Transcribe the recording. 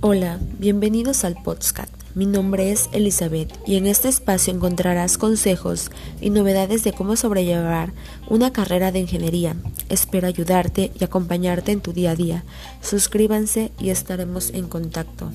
Hola, bienvenidos al podcast. Mi nombre es Elizabeth y en este espacio encontrarás consejos y novedades de cómo sobrellevar una carrera de ingeniería. Espero ayudarte y acompañarte en tu día a día. Suscríbanse y estaremos en contacto.